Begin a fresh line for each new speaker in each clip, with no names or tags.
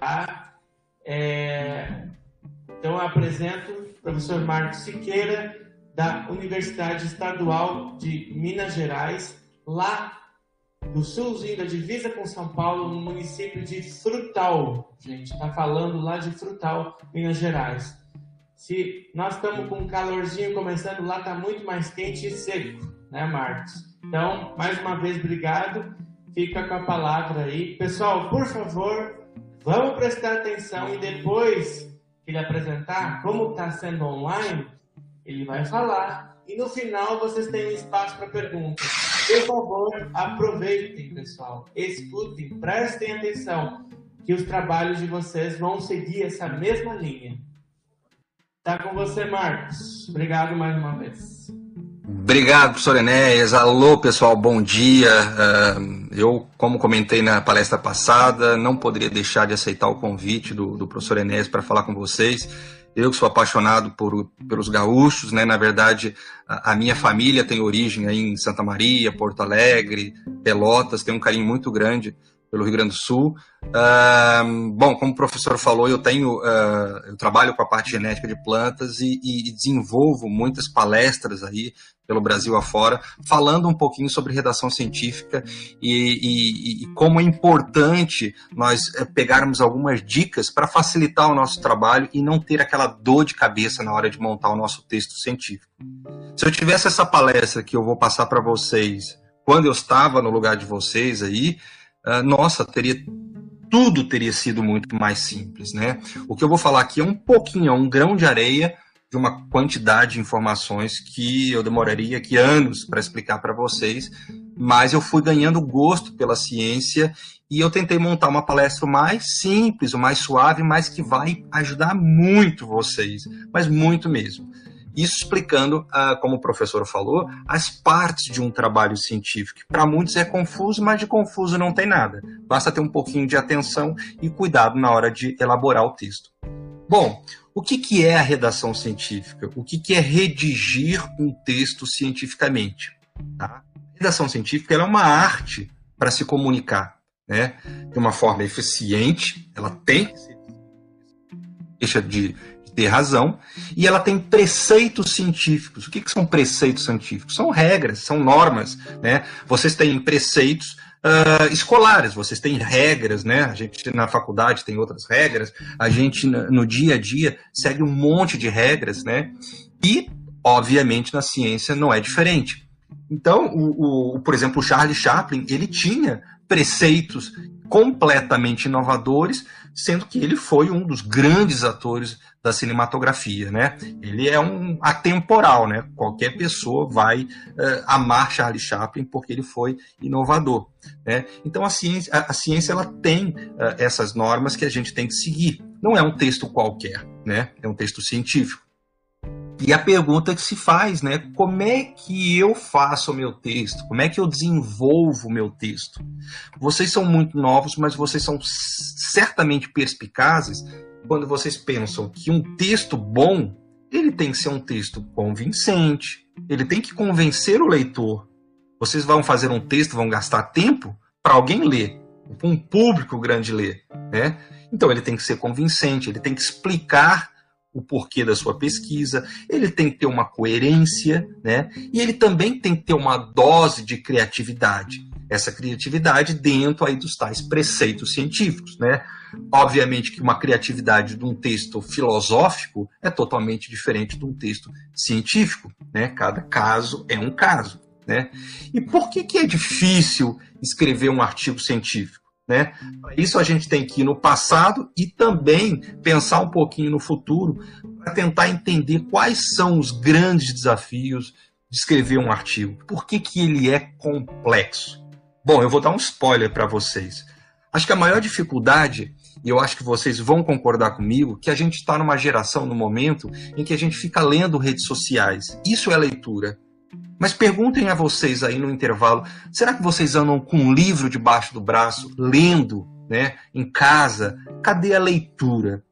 tá? É... Então, eu apresento o professor Marcos Siqueira, da Universidade Estadual de Minas Gerais, lá do sulzinho da divisa com São Paulo, no município de Frutal. Gente, está falando lá de Frutal, Minas Gerais. Se nós estamos com um calorzinho começando, lá está muito mais quente e seco, né, Marcos? Então, mais uma vez, obrigado. Fica com a palavra aí. Pessoal, por favor, vamos prestar atenção e depois que ele apresentar como está sendo online, ele vai falar. E no final vocês têm espaço para perguntas. Por favor, aproveitem, pessoal. Escutem, prestem atenção, que os trabalhos de vocês vão seguir essa mesma linha. Tá com você, Marcos. Obrigado mais uma vez.
Obrigado, professor Enéas. Alô, pessoal, bom dia. Uh, eu, como comentei na palestra passada, não poderia deixar de aceitar o convite do, do professor Enéas para falar com vocês. Eu que sou apaixonado por, pelos gaúchos, né? Na verdade, a, a, minha família tem origem aí em Santa Maria, Porto Alegre, Pelotas, tem um carinho muito grande pelo Rio Grande do Sul. Uh, bom, como o professor falou, eu tenho, uh, eu trabalho com a parte genética de plantas e, e, desenvolvo muitas palestras aí pelo Brasil afora, falando um pouquinho sobre redação científica e, e como é importante nós eh, pegarmos algumas dicas para facilitar o nosso trabalho e não ter aquela dor de cabeça na hora de montar o nosso texto científico. Se eu tivesse essa palestra que eu vou passar para vocês quando eu estava no lugar de vocês aí, nossa, teria tudo teria sido muito mais simples, né? O que eu vou falar aqui é um pouquinho, é um grão de areia de uma quantidade de informações que eu demoraria aqui anos para explicar para vocês, mas eu fui ganhando gosto pela ciência e eu tentei montar uma palestra mais simples, o mais suave, mas que vai ajudar muito vocês, mas muito mesmo. Isso explicando, ah, como o professor falou, as partes de um trabalho científico. Para muitos é confuso, mas de confuso não tem nada. Basta ter um pouquinho de atenção e cuidado na hora de elaborar o texto. Bom, o que, que é a redação científica? O que, que é redigir um texto cientificamente? Tá? Redação científica é uma arte para se comunicar né? de uma forma eficiente, ela tem deixa de ter razão, e ela tem preceitos científicos. O que, que são preceitos científicos? São regras, são normas. Né? Vocês têm preceitos uh, escolares, vocês têm regras, né? A gente na faculdade tem outras regras, a gente no dia a dia segue um monte de regras, né? E, obviamente, na ciência não é diferente. Então, o, o, por exemplo, o Charles Chaplin, ele tinha preceitos completamente inovadores, sendo que ele foi um dos grandes atores da cinematografia, né? Ele é um atemporal, né? Qualquer pessoa vai uh, amar Charlie Chaplin porque ele foi inovador, né? Então a ciência, a, a ciência ela tem uh, essas normas que a gente tem que seguir. Não é um texto qualquer, né? É um texto científico. E a pergunta que se faz, né? Como é que eu faço o meu texto? Como é que eu desenvolvo o meu texto? Vocês são muito novos, mas vocês são certamente perspicazes quando vocês pensam que um texto bom, ele tem que ser um texto convincente, ele tem que convencer o leitor. Vocês vão fazer um texto, vão gastar tempo para alguém ler, para um público grande ler, né? Então ele tem que ser convincente, ele tem que explicar o porquê da sua pesquisa, ele tem que ter uma coerência, né? E ele também tem que ter uma dose de criatividade. Essa criatividade dentro aí dos tais preceitos científicos, né? Obviamente que uma criatividade de um texto filosófico é totalmente diferente de um texto científico, né? Cada caso é um caso, né? E por que, que é difícil escrever um artigo científico? Né? Isso a gente tem que ir no passado e também pensar um pouquinho no futuro para tentar entender quais são os grandes desafios de escrever um artigo. Por que, que ele é complexo? Bom, eu vou dar um spoiler para vocês. Acho que a maior dificuldade e eu acho que vocês vão concordar comigo, que a gente está numa geração, no momento, em que a gente fica lendo redes sociais. Isso é leitura. Mas perguntem a vocês aí no intervalo: será que vocês andam com um livro debaixo do braço, lendo, né, em casa? Cadê a leitura?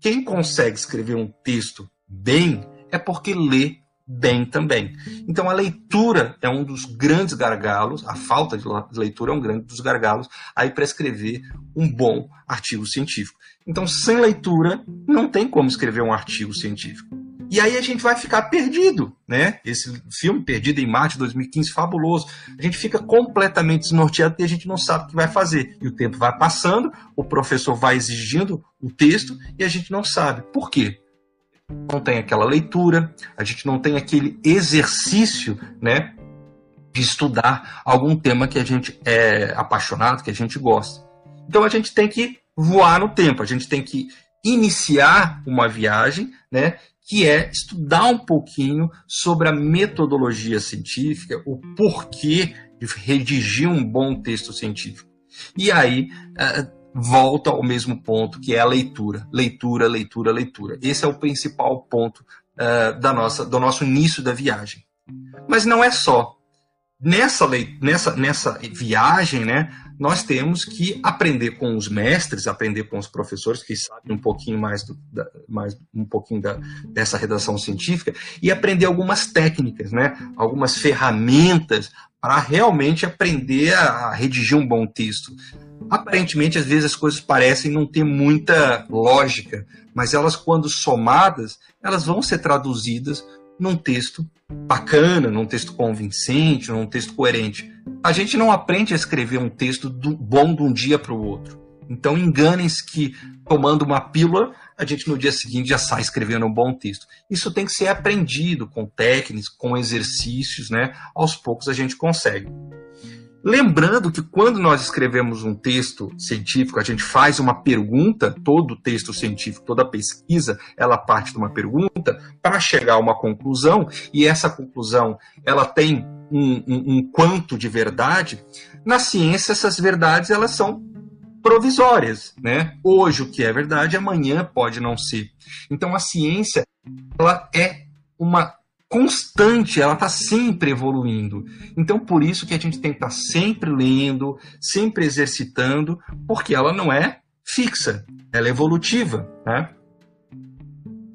Quem consegue escrever um texto bem é porque lê bem também. Então a leitura é um dos grandes gargalos, a falta de leitura é um grande dos gargalos aí para escrever um bom artigo científico. Então sem leitura não tem como escrever um artigo científico. E aí a gente vai ficar perdido, né? Esse filme Perdido em Marte 2015 fabuloso. A gente fica completamente desnorteado e a gente não sabe o que vai fazer. E o tempo vai passando, o professor vai exigindo o texto e a gente não sabe. Por quê? Não tem aquela leitura, a gente não tem aquele exercício, né, de estudar algum tema que a gente é apaixonado, que a gente gosta. Então a gente tem que voar no tempo, a gente tem que iniciar uma viagem, né, que é estudar um pouquinho sobre a metodologia científica, o porquê de redigir um bom texto científico. E aí, eh, volta ao mesmo ponto, que é a leitura. Leitura, leitura, leitura. Esse é o principal ponto uh, da nossa, do nosso início da viagem. Mas não é só. Nessa, nessa, nessa viagem, né, nós temos que aprender com os mestres, aprender com os professores que sabem um pouquinho mais, do, da, mais um pouquinho da, dessa redação científica e aprender algumas técnicas, né, algumas ferramentas para realmente aprender a, a redigir um bom texto. Aparentemente, às vezes as coisas parecem não ter muita lógica, mas elas, quando somadas, elas vão ser traduzidas num texto bacana, num texto convincente, num texto coerente. A gente não aprende a escrever um texto do, bom de um dia para o outro. Então enganem-se que tomando uma pílula, a gente no dia seguinte já sai escrevendo um bom texto. Isso tem que ser aprendido com técnicas, com exercícios, né? Aos poucos a gente consegue. Lembrando que quando nós escrevemos um texto científico, a gente faz uma pergunta, todo texto científico, toda pesquisa, ela parte de uma pergunta para chegar a uma conclusão, e essa conclusão ela tem um, um, um quanto de verdade. Na ciência, essas verdades elas são provisórias, né? Hoje o que é verdade, amanhã pode não ser. Então a ciência ela é uma constante, ela está sempre evoluindo. Então, por isso que a gente tem que estar tá sempre lendo, sempre exercitando, porque ela não é fixa, ela é evolutiva. Né?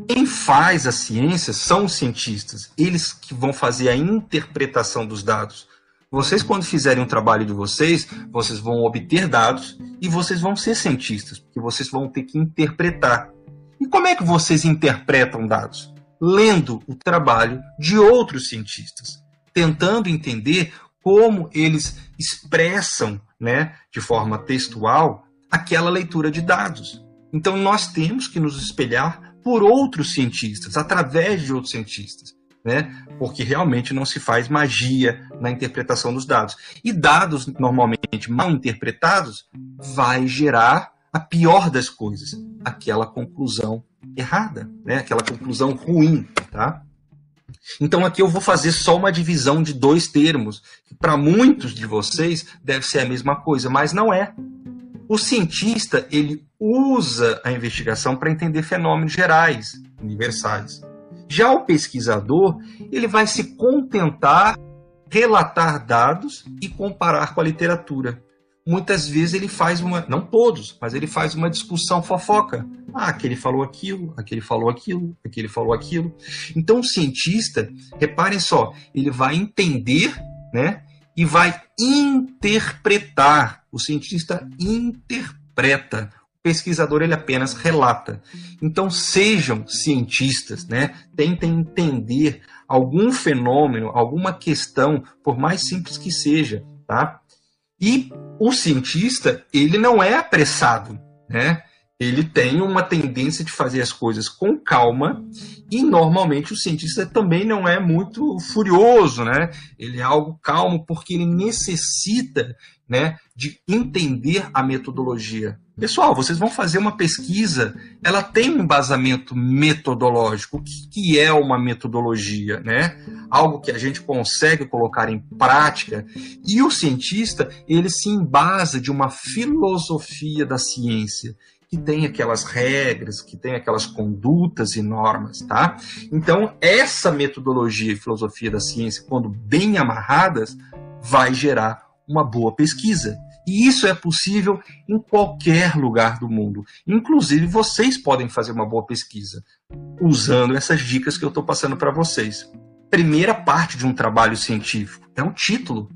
Quem faz a ciência são os cientistas, eles que vão fazer a interpretação dos dados. Vocês, quando fizerem o trabalho de vocês, vocês vão obter dados e vocês vão ser cientistas, porque vocês vão ter que interpretar. E como é que vocês interpretam dados? Lendo o trabalho de outros cientistas, tentando entender como eles expressam, né, de forma textual, aquela leitura de dados. Então nós temos que nos espelhar por outros cientistas, através de outros cientistas, né? Porque realmente não se faz magia na interpretação dos dados. E dados normalmente mal interpretados vai gerar a pior das coisas, aquela conclusão errada, né? aquela conclusão ruim. Tá? Então aqui eu vou fazer só uma divisão de dois termos, que para muitos de vocês deve ser a mesma coisa, mas não é. O cientista ele usa a investigação para entender fenômenos gerais, universais. Já o pesquisador ele vai se contentar relatar dados e comparar com a literatura muitas vezes ele faz uma, não todos, mas ele faz uma discussão fofoca. Ah, aquele falou aquilo, aquele falou aquilo, aquele falou aquilo. Então o cientista, reparem só, ele vai entender, né? E vai interpretar. O cientista interpreta. O pesquisador ele apenas relata. Então sejam cientistas, né? Tentem entender algum fenômeno, alguma questão, por mais simples que seja, tá? E o cientista, ele não é apressado, né? Ele tem uma tendência de fazer as coisas com calma e normalmente o cientista também não é muito furioso, né? Ele é algo calmo porque ele necessita, né, de entender a metodologia Pessoal, vocês vão fazer uma pesquisa, ela tem um embasamento metodológico. O que, que é uma metodologia? Né? Algo que a gente consegue colocar em prática. E o cientista, ele se embasa de uma filosofia da ciência que tem aquelas regras, que tem aquelas condutas e normas, tá? Então, essa metodologia e filosofia da ciência, quando bem amarradas, vai gerar uma boa pesquisa. E isso é possível em qualquer lugar do mundo. Inclusive, vocês podem fazer uma boa pesquisa usando essas dicas que eu estou passando para vocês. primeira parte de um trabalho científico, é o título.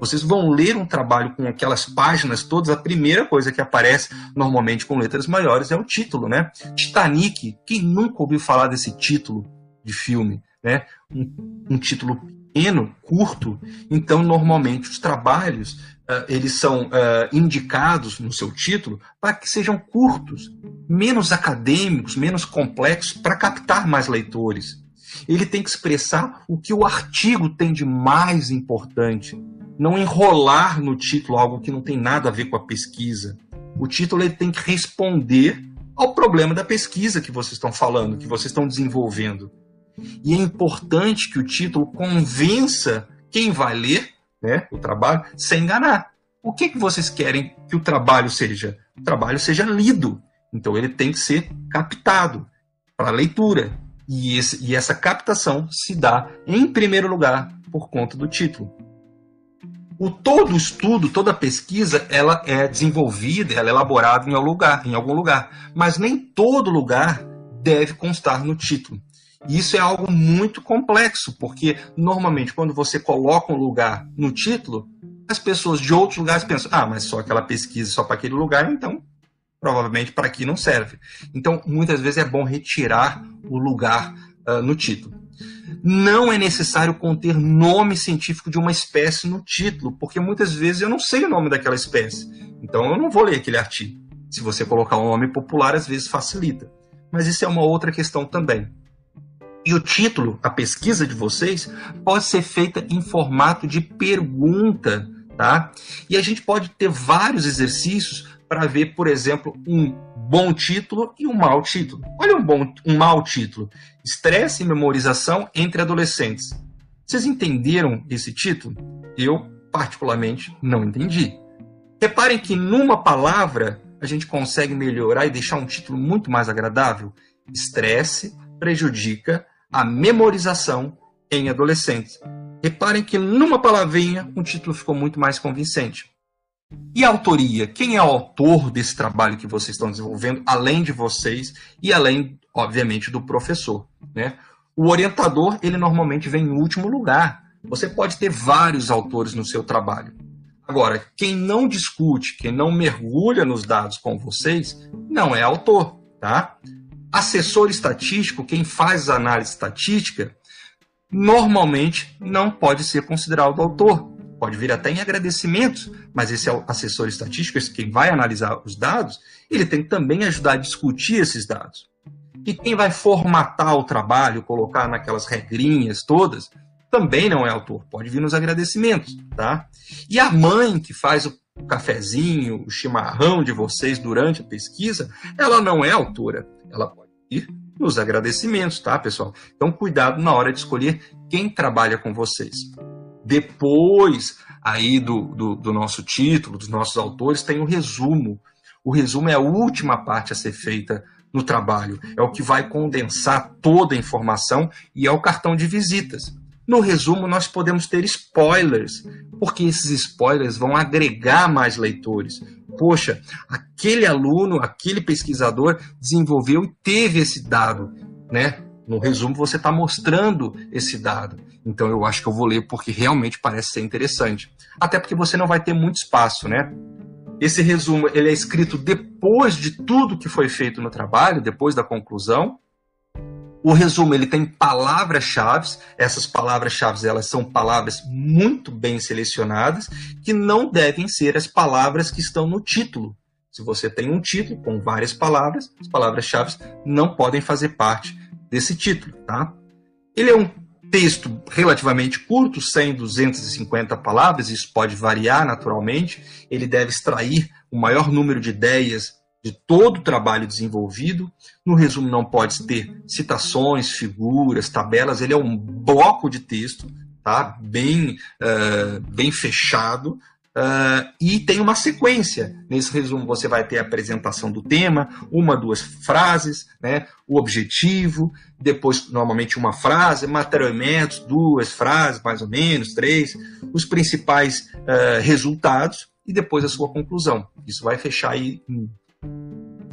Vocês vão ler um trabalho com aquelas páginas todas, a primeira coisa que aparece, normalmente com letras maiores, é o título, né? Titanic, quem nunca ouviu falar desse título de filme, né? Um, um título pequeno, curto, então normalmente os trabalhos eles são uh, indicados no seu título para que sejam curtos, menos acadêmicos, menos complexos, para captar mais leitores. Ele tem que expressar o que o artigo tem de mais importante, não enrolar no título algo que não tem nada a ver com a pesquisa. O título ele tem que responder ao problema da pesquisa que vocês estão falando, que vocês estão desenvolvendo. E é importante que o título convença quem vai ler né, o trabalho sem enganar. O que, que vocês querem que o trabalho seja? O trabalho seja lido. Então ele tem que ser captado para leitura. E, esse, e essa captação se dá, em primeiro lugar, por conta do título. O todo estudo, toda pesquisa, ela é desenvolvida, ela é elaborada em algum lugar, em algum lugar, mas nem todo lugar deve constar no título. E isso é algo muito complexo, porque normalmente quando você coloca um lugar no título, as pessoas de outros lugares pensam: ah, mas só aquela pesquisa só para aquele lugar, então provavelmente para aqui não serve. Então, muitas vezes é bom retirar o lugar uh, no título. Não é necessário conter nome científico de uma espécie no título, porque muitas vezes eu não sei o nome daquela espécie. Então eu não vou ler aquele artigo. Se você colocar um nome popular, às vezes facilita. Mas isso é uma outra questão também. E o título, a pesquisa de vocês, pode ser feita em formato de pergunta, tá? E a gente pode ter vários exercícios para ver, por exemplo, um bom título e um mau título. Olha um bom, um mau título: Estresse e memorização entre adolescentes. Vocês entenderam esse título? Eu, particularmente, não entendi. Reparem que numa palavra a gente consegue melhorar e deixar um título muito mais agradável. Estresse prejudica a memorização em adolescentes. Reparem que numa palavrinha o título ficou muito mais convincente. E a autoria? Quem é o autor desse trabalho que vocês estão desenvolvendo, além de vocês e além, obviamente, do professor? Né? O orientador, ele normalmente vem em último lugar. Você pode ter vários autores no seu trabalho. Agora, quem não discute, quem não mergulha nos dados com vocês, não é autor, tá? Assessor estatístico, quem faz análise estatística, normalmente não pode ser considerado autor pode vir até em agradecimentos, mas esse assessor estatístico, esse quem vai analisar os dados, ele tem que também ajudar a discutir esses dados. E quem vai formatar o trabalho, colocar naquelas regrinhas todas, também não é autor, pode vir nos agradecimentos, tá? E a mãe que faz o cafezinho, o chimarrão de vocês durante a pesquisa, ela não é autora, ela pode ir nos agradecimentos, tá, pessoal? Então, cuidado na hora de escolher quem trabalha com vocês. Depois aí do, do, do, nosso título, dos nossos autores, tem o resumo. O resumo é a última parte a ser feita no trabalho. É o que vai condensar toda a informação e é o cartão de visitas. No resumo, nós podemos ter spoilers, porque esses spoilers vão agregar mais leitores. Poxa, aquele aluno, aquele pesquisador desenvolveu e teve esse dado, né? No resumo, você está mostrando esse dado. Então, eu acho que eu vou ler porque realmente parece ser interessante. Até porque você não vai ter muito espaço, né? Esse resumo ele é escrito depois de tudo que foi feito no trabalho, depois da conclusão. O resumo ele tem palavras-chave. Essas palavras-chave elas são palavras muito bem selecionadas que não devem ser as palavras que estão no título. Se você tem um título com várias palavras, as palavras-chave não podem fazer parte desse título, tá? Ele é um texto relativamente curto, 100, 250 palavras, isso pode variar naturalmente. Ele deve extrair o maior número de ideias de todo o trabalho desenvolvido. No resumo, não pode ter citações, figuras, tabelas. Ele é um bloco de texto, tá? bem, uh, bem fechado, Uh, e tem uma sequência. Nesse resumo, você vai ter a apresentação do tema, uma, duas frases, né, o objetivo, depois, normalmente, uma frase, materiais, duas frases, mais ou menos, três, os principais uh, resultados e depois a sua conclusão. Isso vai fechar aí em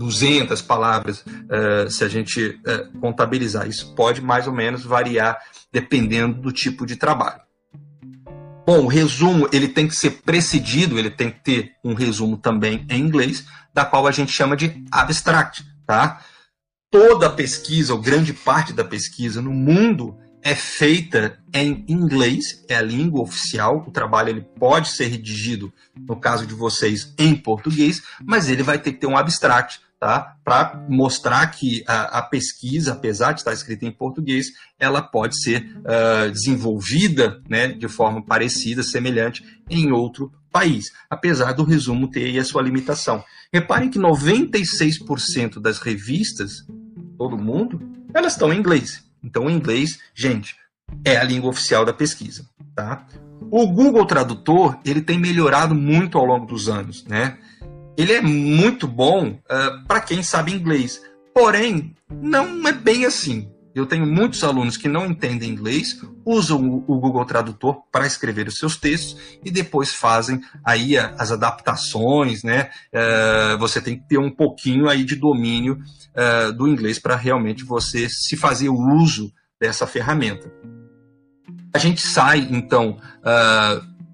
200 palavras, uh, se a gente uh, contabilizar. Isso pode mais ou menos variar dependendo do tipo de trabalho. Bom, o resumo ele tem que ser precedido, ele tem que ter um resumo também em inglês, da qual a gente chama de abstract, tá? Toda a pesquisa, ou grande parte da pesquisa no mundo é feita em inglês, é a língua oficial. O trabalho ele pode ser redigido, no caso de vocês, em português, mas ele vai ter que ter um abstract, tá? Para mostrar que a, a, pesquisa, apesar de estar escrita em português, ela pode ser uh, desenvolvida, né, de forma parecida, semelhante em outro país, apesar do resumo ter a sua limitação. Reparem que 96% das revistas, todo mundo, elas estão em inglês. Então, o inglês, gente, é a língua oficial da pesquisa, tá? O Google Tradutor, ele tem melhorado muito ao longo dos anos, né? Ele é muito bom uh, ah, para quem sabe inglês, porém, não é bem assim. Eu tenho muitos alunos que não entendem inglês, usam o Google Tradutor para escrever os seus textos e depois fazem aí as adaptações, né? Uh, você tem que ter um pouquinho aí de domínio uh, do inglês para realmente você se fazer uso dessa ferramenta. A gente sai então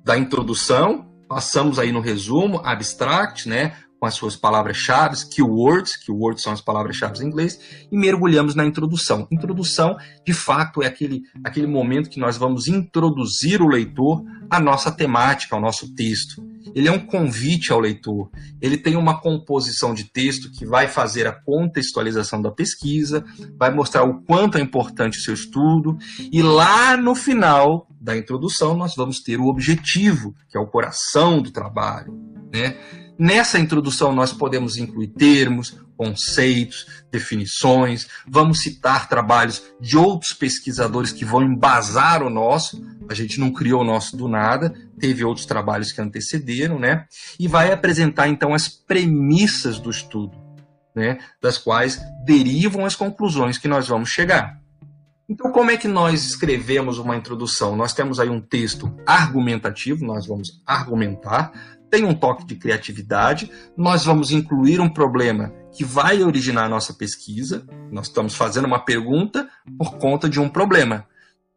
da introdução, passamos aí no resumo, abstract, né? com as suas palavras-chave, keywords, keywords são as palavras-chave em inglês, e mergulhamos na introdução. Introdução, de fato, é aquele, aquele momento que nós vamos introduzir o leitor à nossa temática, ao nosso texto. Ele é um convite ao leitor. Ele tem uma composição de texto que vai fazer a contextualização da pesquisa, vai mostrar o quanto é importante o seu estudo, e lá no final da introdução nós vamos ter o objetivo, que é o coração do trabalho, né? Nessa introdução, nós podemos incluir termos, conceitos, definições, vamos citar trabalhos de outros pesquisadores que vão embasar o nosso. A gente não criou o nosso do nada, teve outros trabalhos que antecederam, né? E vai apresentar então as premissas do estudo, né? Das quais derivam as conclusões que nós vamos chegar. Então, como é que nós escrevemos uma introdução? Nós temos aí um texto argumentativo, nós vamos argumentar, tem um toque de criatividade. Nós vamos incluir um problema que vai originar a nossa pesquisa. Nós estamos fazendo uma pergunta por conta de um problema.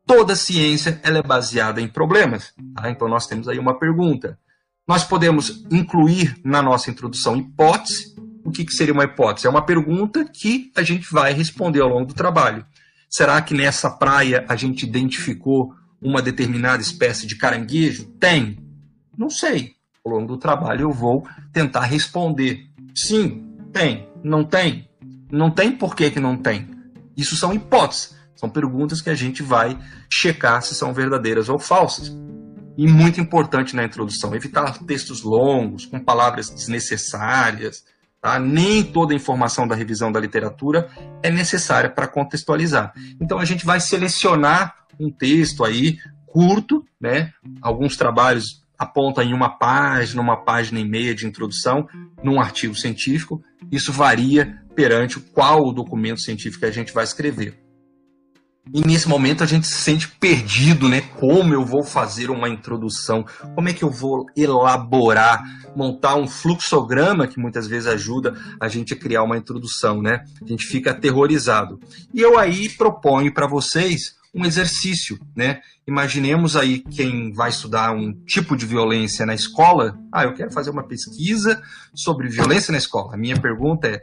Toda ciência ela é baseada em problemas. Tá? Então nós temos aí uma pergunta. Nós podemos incluir na nossa introdução hipótese. O que, que seria uma hipótese? É uma pergunta que a gente vai responder ao longo do trabalho. Será que nessa praia a gente identificou uma determinada espécie de caranguejo? Tem? Não sei ao longo do trabalho eu vou tentar responder. Sim, tem. Não tem? Não tem por que, que não tem? Isso são hipóteses. São perguntas que a gente vai checar se são verdadeiras ou falsas. E muito importante na introdução, evitar textos longos, com palavras desnecessárias. Tá? Nem toda a informação da revisão da literatura é necessária para contextualizar. Então a gente vai selecionar um texto aí curto, né? Alguns trabalhos aponta em uma página, uma página e meia de introdução num artigo científico. Isso varia perante qual documento científico a gente vai escrever. E nesse momento a gente se sente perdido, né? Como eu vou fazer uma introdução? Como é que eu vou elaborar, montar um fluxograma que muitas vezes ajuda a gente a criar uma introdução, né? A gente fica aterrorizado. E eu aí proponho para vocês um exercício, né? Imaginemos aí quem vai estudar um tipo de violência na escola. Ah, eu quero fazer uma pesquisa sobre violência na escola. A minha pergunta é: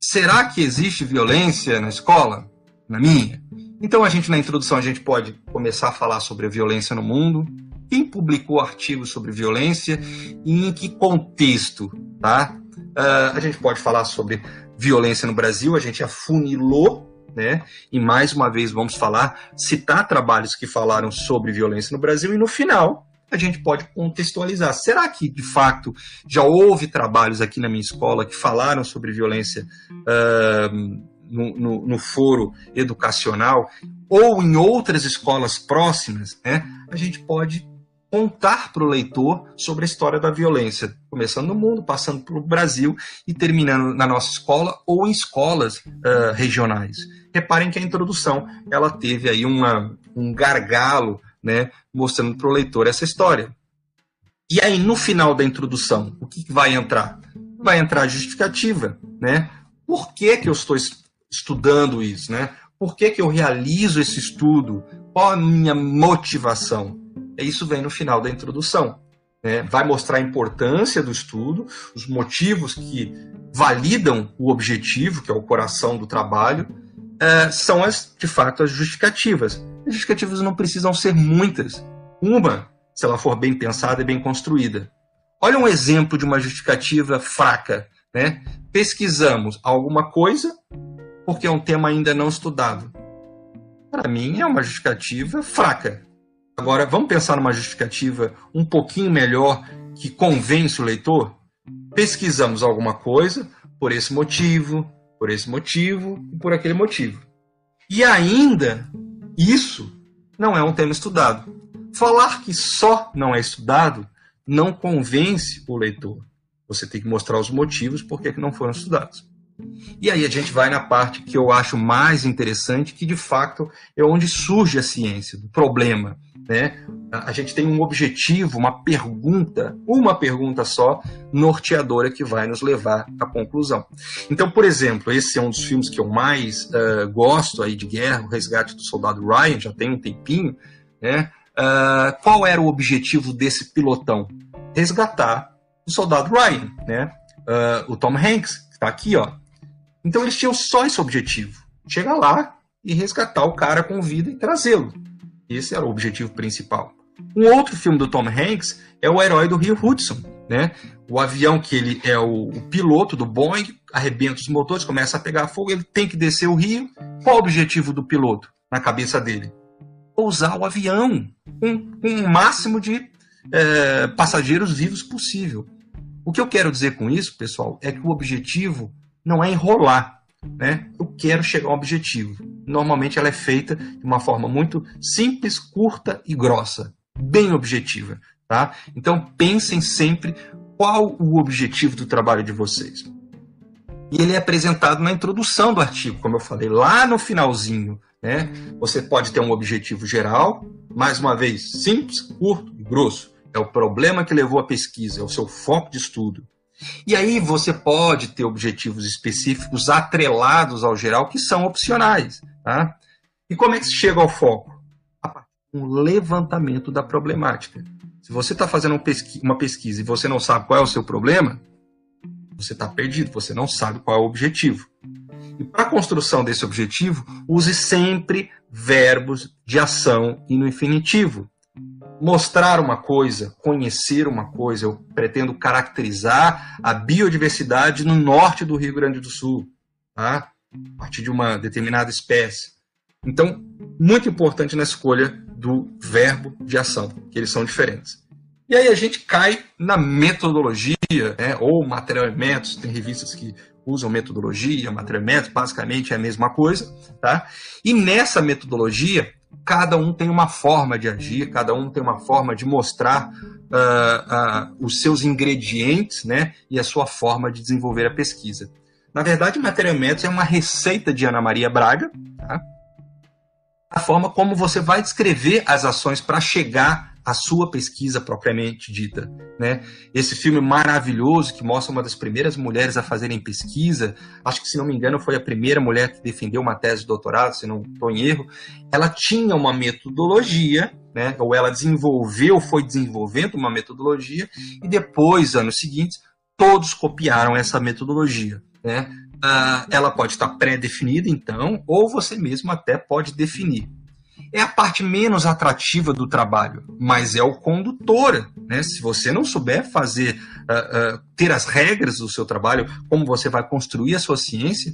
será que existe violência na escola? Na minha. Então a gente na introdução a gente pode começar a falar sobre a violência no mundo, quem publicou artigos sobre violência e em que contexto, tá? Uh, a gente pode falar sobre violência no Brasil, a gente afunilou né? E mais uma vez vamos falar, citar trabalhos que falaram sobre violência no Brasil e no final a gente pode contextualizar. Será que de fato já houve trabalhos aqui na minha escola que falaram sobre violência uh, no, no, no, foro educacional ou em outras escolas próximas? Né? A gente pode contar para o leitor sobre a história da violência, começando no mundo, passando pelo Brasil e terminando na nossa escola ou em escolas uh, regionais. Reparem que a introdução ela teve aí uma, um gargalo, né, mostrando para o leitor essa história. E aí, no final da introdução, o que vai entrar? vai entrar a justificativa, né? Por que, que eu estou estudando isso, né? Por que, que eu realizo esse estudo? Qual a minha motivação? Isso vem no final da introdução. Né? Vai mostrar a importância do estudo, os motivos que validam o objetivo, que é o coração do trabalho, é, são as, de fato, as justificativas. As justificativas não precisam ser muitas. Uma, se ela for bem pensada e bem construída. Olha um exemplo de uma justificativa fraca. Né? Pesquisamos alguma coisa porque é um tema ainda não estudado. Para mim, é uma justificativa fraca. Agora, vamos pensar numa justificativa um pouquinho melhor que convence o leitor? Pesquisamos alguma coisa por esse motivo, por esse motivo e por aquele motivo. E ainda, isso não é um tema estudado. Falar que só não é estudado não convence o leitor. Você tem que mostrar os motivos por que não foram estudados. E aí a gente vai na parte que eu acho mais interessante, que de fato é onde surge a ciência, do problema. Né? A gente tem um objetivo, uma pergunta, uma pergunta só, norteadora que vai nos levar à conclusão. Então, por exemplo, esse é um dos filmes que eu mais uh, gosto aí de guerra, O Resgate do Soldado Ryan, já tem um tempinho. Né? Uh, qual era o objetivo desse pilotão? Resgatar o soldado Ryan, né? Uh, o Tom Hanks, que está aqui, ó, então eles tinham só esse objetivo: chegar lá e resgatar o cara com vida e trazê-lo. Esse era o objetivo principal. Um outro filme do Tom Hanks é O Herói do Rio Hudson, né? O avião que ele é o, o, piloto do Boeing, arrebenta os motores, começa a pegar fogo, ele tem que descer o rio. Qual o objetivo do piloto na cabeça dele? Pousar o avião com, com o máximo de é, passageiros vivos possível. O que eu quero dizer com isso, pessoal, é que o objetivo não é enrolar. Né? Eu quero chegar ao objetivo. Normalmente ela é feita de uma forma muito simples, curta e grossa, bem objetiva. Tá? Então pensem sempre qual o objetivo do trabalho de vocês. E ele é apresentado na introdução do artigo, como eu falei, lá no finalzinho. Né? Você pode ter um objetivo geral, mais uma vez, simples, curto e grosso. É o problema que levou à pesquisa, é o seu foco de estudo. E aí você pode ter objetivos específicos atrelados ao geral que são opcionais. Tá? E como é que se chega ao foco? A partir de um levantamento da problemática. Se você está fazendo uma pesquisa e você não sabe qual é o seu problema, você está perdido, você não sabe qual é o objetivo. E para a construção desse objetivo, use sempre verbos de ação e no infinitivo mostrar uma coisa, conhecer uma coisa, eu pretendo caracterizar a biodiversidade no norte do Rio Grande do Sul, tá? a partir de uma determinada espécie. Então, muito importante na escolha do verbo de ação, que eles são diferentes. E aí a gente cai na metodologia, né, ou material e métodos, tem revistas que usam metodologia, material e métodos, basicamente é a mesma coisa, tá? E nessa metodologia, cada um tem uma forma de agir, cada um tem uma forma de mostrar uh, uh, os seus ingredientes né, e a sua forma de desenvolver a pesquisa. Na verdade, Matéria Métodos é uma receita de Ana Maria Braga, tá? a forma como você vai descrever as ações para chegar a sua pesquisa propriamente dita. Né? Esse filme maravilhoso que mostra uma das primeiras mulheres a fazerem pesquisa, acho que se não me engano foi a primeira mulher que defendeu uma tese de doutorado, se não estou em erro, ela tinha uma metodologia, né? ou ela desenvolveu, foi desenvolvendo uma metodologia, e depois, anos seguintes, todos copiaram essa metodologia. Né? Uh, ela pode estar pré-definida, então, ou você mesmo até pode definir é a parte menos atrativa do trabalho, mas é o condutor. Né? Se você não souber fazer, uh, uh, ter as regras do seu trabalho, como você vai construir a sua ciência,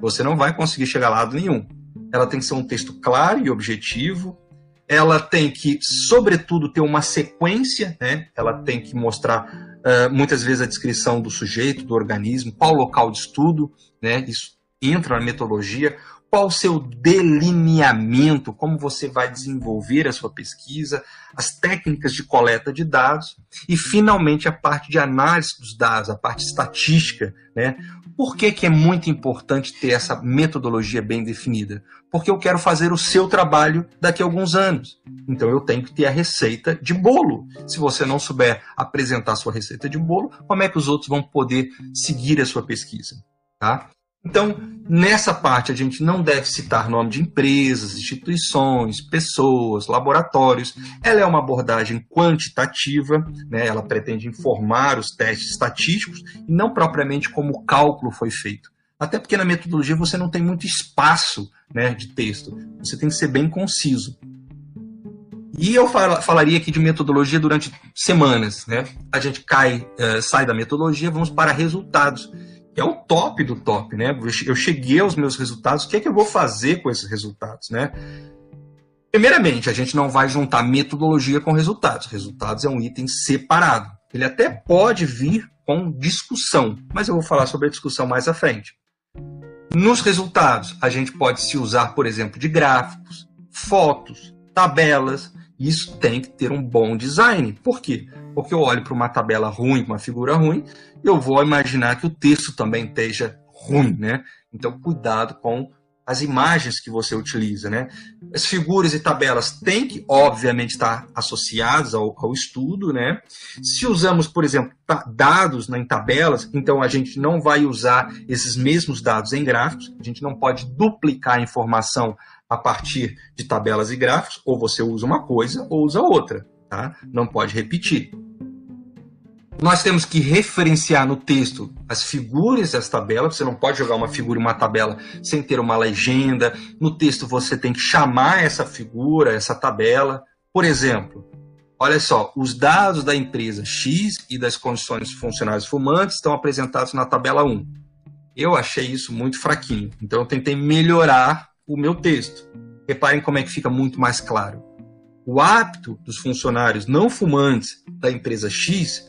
você não vai conseguir chegar a lado nenhum. Ela tem que ser um texto claro e objetivo. Ela tem que, sobretudo, ter uma sequência. Né? Ela tem que mostrar uh, muitas vezes a descrição do sujeito, do organismo, qual o local de estudo. Né? Isso entra na metodologia qual o seu delineamento, como você vai desenvolver a sua pesquisa, as técnicas de coleta de dados e, finalmente, a parte de análise dos dados, a parte estatística. Né? Por que, que é muito importante ter essa metodologia bem definida? Porque eu quero fazer o seu trabalho daqui a alguns anos. Então, eu tenho que ter a receita de bolo. Se você não souber apresentar a sua receita de bolo, como é que os outros vão poder seguir a sua pesquisa? Tá? Então, nessa parte, a gente não deve citar nome de empresas, instituições, pessoas, laboratórios. Ela é uma abordagem quantitativa, né? ela pretende informar os testes estatísticos e não propriamente como o cálculo foi feito. Até porque na metodologia você não tem muito espaço né, de texto, você tem que ser bem conciso. E eu falaria aqui de metodologia durante semanas. Né? A gente cai, uh, sai da metodologia, vamos para resultados é o top do top, né? Eu cheguei aos meus resultados, o que é que eu vou fazer com esses resultados, né? Primeiramente, a gente não vai juntar metodologia com resultados. Resultados é um item separado. Ele até pode vir com discussão, mas eu vou falar sobre a discussão mais à frente. Nos resultados, a gente pode se usar, por exemplo, de gráficos, fotos, tabelas. Isso tem que ter um bom design. Por quê? Porque eu olho para uma tabela ruim, uma figura ruim, eu vou imaginar que o texto também esteja ruim, né? Então, cuidado com as imagens que você utiliza, né? As figuras e tabelas têm que, obviamente, estar associadas ao, ao estudo, né? Se usamos, por exemplo, dados em tabelas, então a gente não vai usar esses mesmos dados em gráficos, a gente não pode duplicar a informação a partir de tabelas e gráficos, ou você usa uma coisa ou usa outra, tá? Não pode repetir. Nós temos que referenciar no texto as figuras das tabelas. Você não pode jogar uma figura em uma tabela sem ter uma legenda. No texto você tem que chamar essa figura, essa tabela. Por exemplo, olha só, os dados da empresa X e das condições funcionais fumantes estão apresentados na tabela 1. Eu achei isso muito fraquinho, então eu tentei melhorar o meu texto. Reparem como é que fica muito mais claro. O hábito dos funcionários não fumantes da empresa X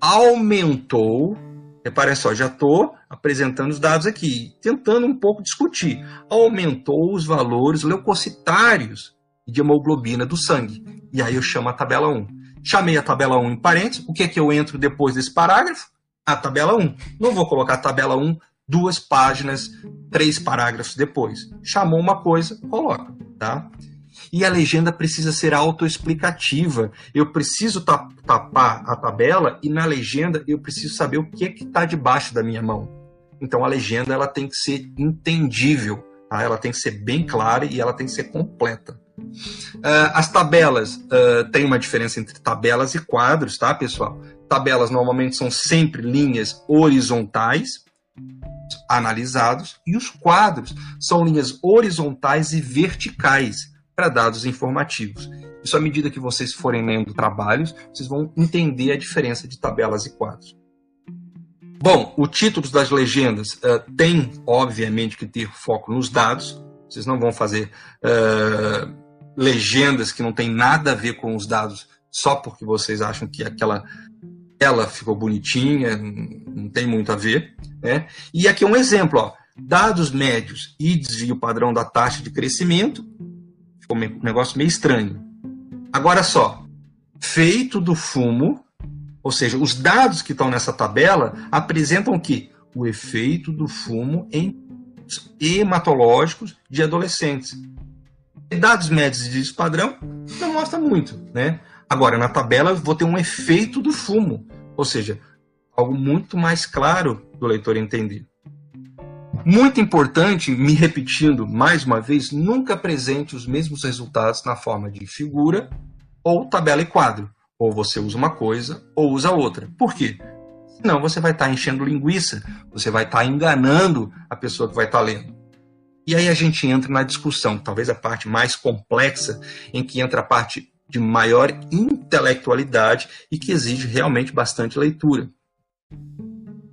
aumentou. Reparem só, já estou apresentando os dados aqui, tentando um pouco discutir. Aumentou os valores leucocitários de hemoglobina do sangue. E aí eu chamo a tabela 1. Chamei a tabela 1 em parênteses. O que é que eu entro depois desse parágrafo? A tabela 1. Não vou colocar a tabela 1 duas páginas, três parágrafos depois. Chamou uma coisa, coloca, tá? E a legenda precisa ser autoexplicativa. Eu preciso tapar a tabela e na legenda eu preciso saber o que é que está debaixo da minha mão. Então a legenda ela tem que ser entendível, tá? ela tem que ser bem clara e ela tem que ser completa. Uh, as tabelas uh, tem uma diferença entre tabelas e quadros, tá, pessoal? Tabelas normalmente são sempre linhas horizontais analisados e os quadros são linhas horizontais e verticais para dados informativos. Isso à medida que vocês forem lendo trabalhos, vocês vão entender a diferença de tabelas e quadros. Bom, o título das legendas uh, tem, obviamente, que ter foco nos dados. Vocês não vão fazer uh, legendas que não tem nada a ver com os dados só porque vocês acham que aquela ela ficou bonitinha, não tem muito a ver. Né? E aqui é um exemplo, ó, dados médios e desvio padrão da taxa de crescimento Ficou um negócio meio estranho. Agora só, feito do fumo, ou seja, os dados que estão nessa tabela apresentam que? O efeito do fumo em hematológicos de adolescentes. E dados médios de padrão não mostra muito, né? Agora, na tabela, vou ter um efeito do fumo, ou seja, algo muito mais claro do leitor entender. Muito importante, me repetindo mais uma vez, nunca apresente os mesmos resultados na forma de figura ou tabela e quadro. Ou você usa uma coisa ou usa outra. Por quê? Senão você vai estar enchendo linguiça, você vai estar enganando a pessoa que vai estar lendo. E aí a gente entra na discussão, talvez a parte mais complexa, em que entra a parte de maior intelectualidade e que exige realmente bastante leitura.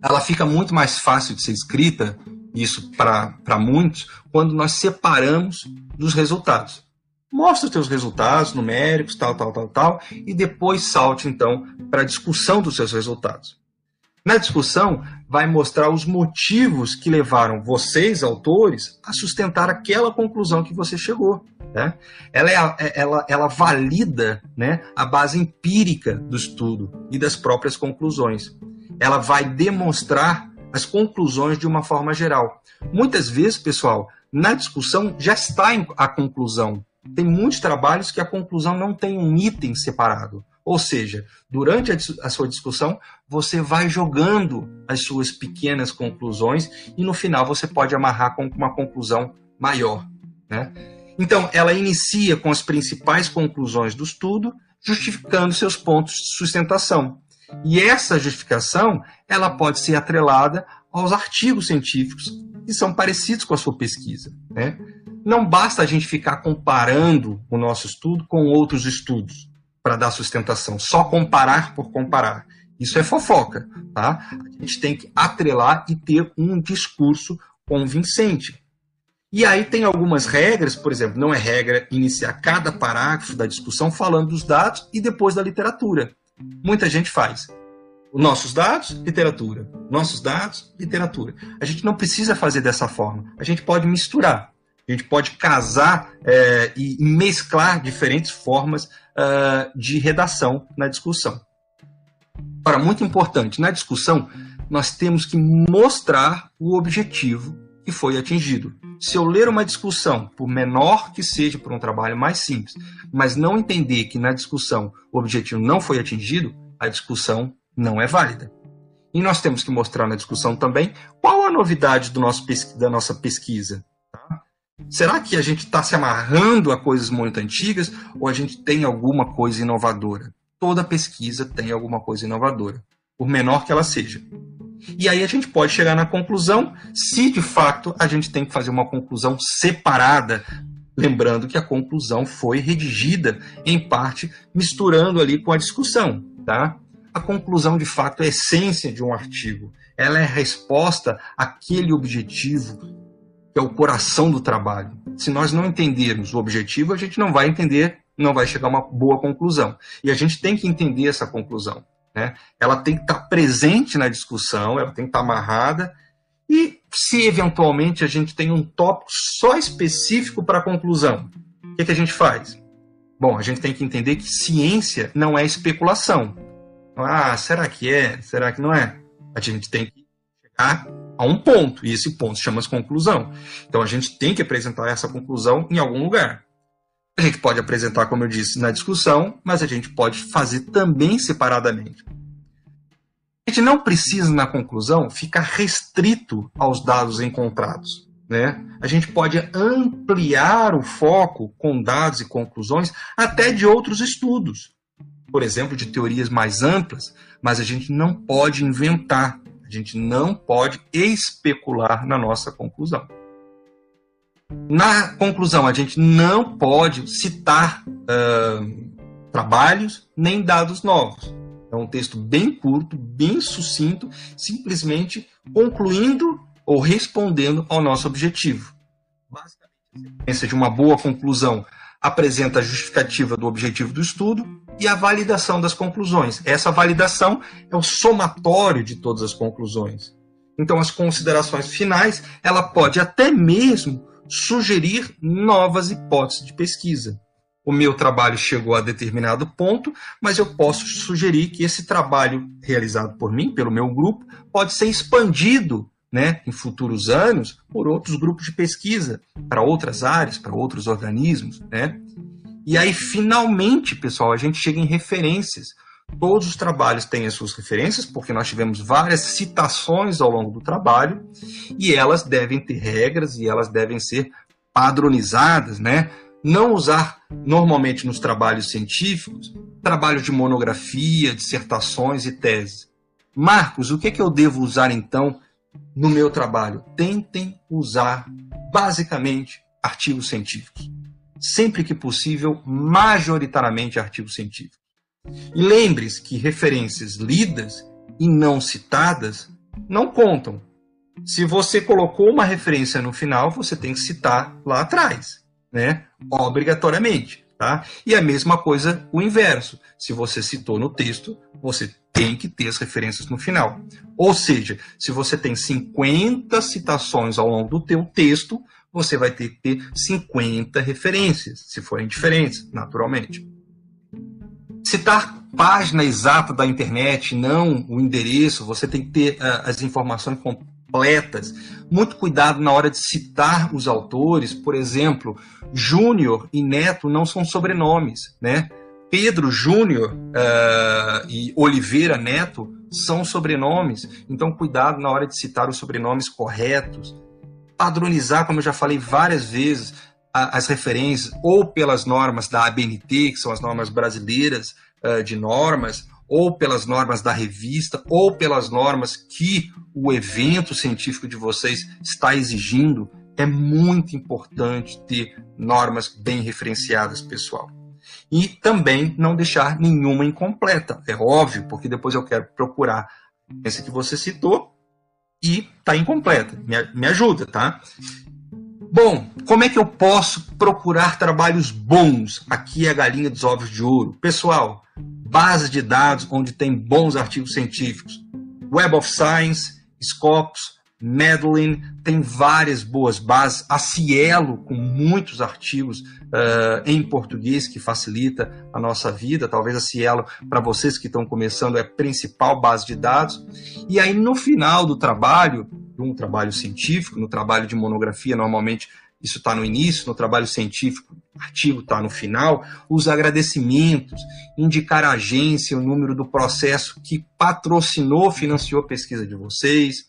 Ela fica muito mais fácil de ser escrita isso para muitos, quando nós separamos dos resultados. Mostra os teus resultados numéricos, tal, tal, tal, tal, e depois salte então para a discussão dos seus resultados. Na discussão, vai mostrar os motivos que levaram vocês, autores, a sustentar aquela conclusão que você chegou. Né? Ela, é, é, ela, ela valida né, a base empírica do estudo e das próprias conclusões. Ela vai demonstrar as conclusões de uma forma geral. Muitas vezes, pessoal, na discussão já está a conclusão. Tem muitos trabalhos que a conclusão não tem um item separado. Ou seja, durante a, sua discussão, você vai jogando as suas pequenas conclusões e no final você pode amarrar com uma conclusão maior. Né? Então, ela inicia com as principais conclusões do estudo, justificando seus pontos de sustentação. E essa justificação ela pode ser atrelada aos artigos científicos que são parecidos com a sua pesquisa. Né? Não basta a gente ficar comparando o nosso estudo com outros estudos para dar sustentação, só comparar por comparar. Isso é fofoca, tá? A gente tem que atrelar e ter um discurso convincente. E aí tem algumas regras, por exemplo, não é regra iniciar cada parágrafo da discussão falando dos dados e depois da literatura. Muita gente faz. Nossos dados, literatura. Nossos dados, literatura. A gente não precisa fazer dessa forma. A gente pode misturar. A gente pode casar é, e mesclar diferentes formas uh, de redação na discussão. Agora, muito importante, na discussão, nós temos que mostrar o objetivo que foi atingido. Se eu ler uma discussão, por menor que seja por um trabalho mais simples, mas não entender que na discussão o objetivo não foi atingido, a discussão não é válida. E nós temos que mostrar na discussão também qual a novidade do nosso, da nossa pesquisa. Tá? Será que a gente está se amarrando a coisas muito antigas ou a gente tem alguma coisa inovadora? Toda pesquisa tem alguma coisa inovadora, por menor que ela seja. E aí a gente pode chegar na conclusão se de fato a gente tem que fazer uma conclusão separada, lembrando que a conclusão foi redigida em parte misturando ali com a discussão, tá? A conclusão de fato é a essência de um artigo. Ela é a resposta àquele objetivo que é o coração do trabalho. Se nós não entendermos o objetivo, a gente não vai entender, não vai chegar a uma boa conclusão. E a gente tem que entender essa conclusão. Né? Ela tem que estar presente na discussão, ela tem que estar amarrada. E se eventualmente a gente tem um tópico só específico para a conclusão, o que, que a gente faz? Bom, a gente tem que entender que ciência não é especulação. Ah, será que é? Será que não é? A gente tem que chegar a um ponto, e esse ponto chama-se conclusão. Então a gente tem que apresentar essa conclusão em algum lugar. A gente pode apresentar, como eu disse, na discussão, mas a gente pode fazer também separadamente. A gente não precisa, na conclusão, ficar restrito aos dados encontrados. Né? A gente pode ampliar o foco com dados e conclusões até de outros estudos, por exemplo, de teorias mais amplas, mas a gente não pode inventar, a gente não pode especular na nossa conclusão. Na conclusão, a gente não pode citar uh, trabalhos nem dados novos. É um texto bem curto, bem sucinto, simplesmente concluindo ou respondendo ao nosso objetivo. Basicamente, a sequência de uma boa conclusão apresenta a justificativa do objetivo do estudo e a validação das conclusões. Essa validação é o somatório de todas as conclusões. Então, as considerações finais, ela pode até mesmo sugerir novas hipóteses de pesquisa. O meu trabalho chegou a determinado ponto, mas eu posso sugerir que esse trabalho realizado por mim, pelo meu grupo, pode ser expandido né, em futuros anos por outros grupos de pesquisa, para outras áreas, para outros organismos. Né? E aí, finalmente, pessoal, a gente chega em referências. Todos os trabalhos têm as suas referências, porque nós tivemos várias citações ao longo do trabalho, e elas devem ter regras e elas devem ser padronizadas, né? Não usar normalmente nos trabalhos científicos trabalhos de monografia, dissertações e teses. Marcos, o que, é que eu devo usar então no meu trabalho? Tentem usar basicamente artigos científicos. Sempre que possível, majoritariamente artigos científicos. E lembre-se que referências lidas e não citadas não contam. Se você colocou uma referência no final, você tem que citar lá atrás, né? Obrigatoriamente. Tá? E a mesma coisa o inverso. Se você citou no texto, você tem que ter as referências no final. Ou seja, se você tem 50 citações ao longo do teu texto, você vai ter que ter 50 referências, se forem diferentes, naturalmente. Citar página exata da internet, não o endereço, você tem que ter uh, as informações completas. Muito cuidado na hora de citar os autores, por exemplo, Júnior e Neto não são sobrenomes, né? Pedro Júnior uh, e Oliveira Neto são sobrenomes, então cuidado na hora de citar os sobrenomes corretos. Padronizar, como eu já falei várias vezes, as referências ou pelas normas da ABNT, que são as normas brasileiras uh, de normas, ou pelas normas da revista, ou pelas normas que o evento científico de vocês está exigindo, é muito importante ter normas bem referenciadas, pessoal. E também não deixar nenhuma incompleta, é óbvio, porque depois eu quero procurar essa que você citou e está incompleta. Me, me ajuda, tá? Bom, como é que eu posso procurar trabalhos bons? Aqui é a galinha dos ovos de ouro. Pessoal, base de dados onde tem bons artigos científicos. Web of Science, Scopus, Medellin, tem várias boas bases. A Cielo, com muitos artigos uh, em português, que facilita a nossa vida. Talvez a Cielo, para vocês que estão começando, é a principal base de dados. E aí, no final do trabalho, de um trabalho científico, no trabalho de monografia, normalmente isso está no início, no trabalho científico, artigo está no final, os agradecimentos, indicar a agência, o número do processo que patrocinou, financiou a pesquisa de vocês,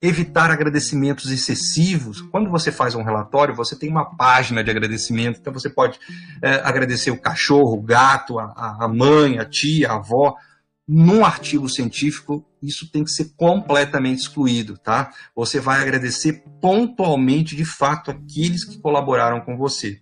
evitar agradecimentos excessivos. Quando você faz um relatório, você tem uma página de agradecimento, então você pode é, agradecer o cachorro, o gato, a, a mãe, a tia, a avó, num artigo científico, isso tem que ser completamente excluído, tá? Você vai agradecer pontualmente, de fato, aqueles que colaboraram com você.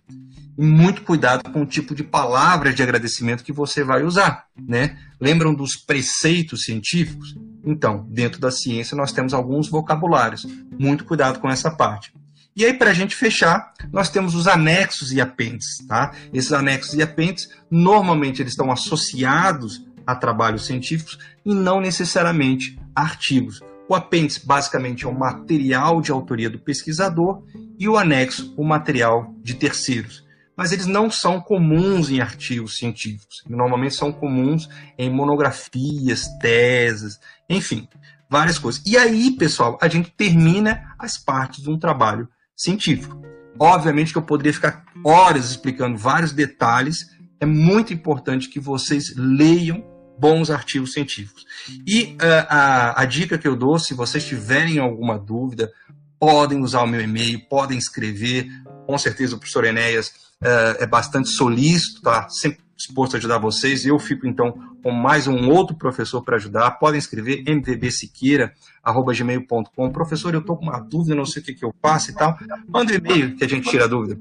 E muito cuidado com o tipo de palavras de agradecimento que você vai usar, né? Lembram dos preceitos científicos? Então, dentro da ciência, nós temos alguns vocabulários. Muito cuidado com essa parte. E aí, para a gente fechar, nós temos os anexos e apêndices. Tá? Esses anexos e apêndices, normalmente, eles estão associados a trabalhos científicos e não necessariamente artigos. O apêndice basicamente é o material de autoria do pesquisador e o anexo o material de terceiros. Mas eles não são comuns em artigos científicos. Normalmente são comuns em monografias, teses, enfim, várias coisas. E aí, pessoal, a gente termina as partes de um trabalho científico. Obviamente que eu poderia ficar horas explicando vários detalhes. É muito importante que vocês leiam bons artigos científicos. E uh, a, a dica que eu dou, se vocês tiverem alguma dúvida, podem usar o meu e-mail, podem escrever. Com certeza o professor Enéas uh, é bastante solícito, tá sempre disposto a ajudar vocês. Eu fico, então, com mais um outro professor para ajudar. Podem escrever mvbsiqueira.gmail.com. Professor, eu estou com uma dúvida, não sei o que, que eu faço e tal. Manda um e-mail que a gente tira a dúvida.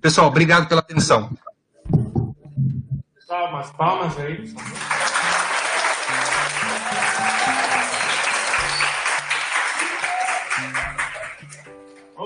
Pessoal, obrigado pela atenção.
Pessoal, umas palmas aí.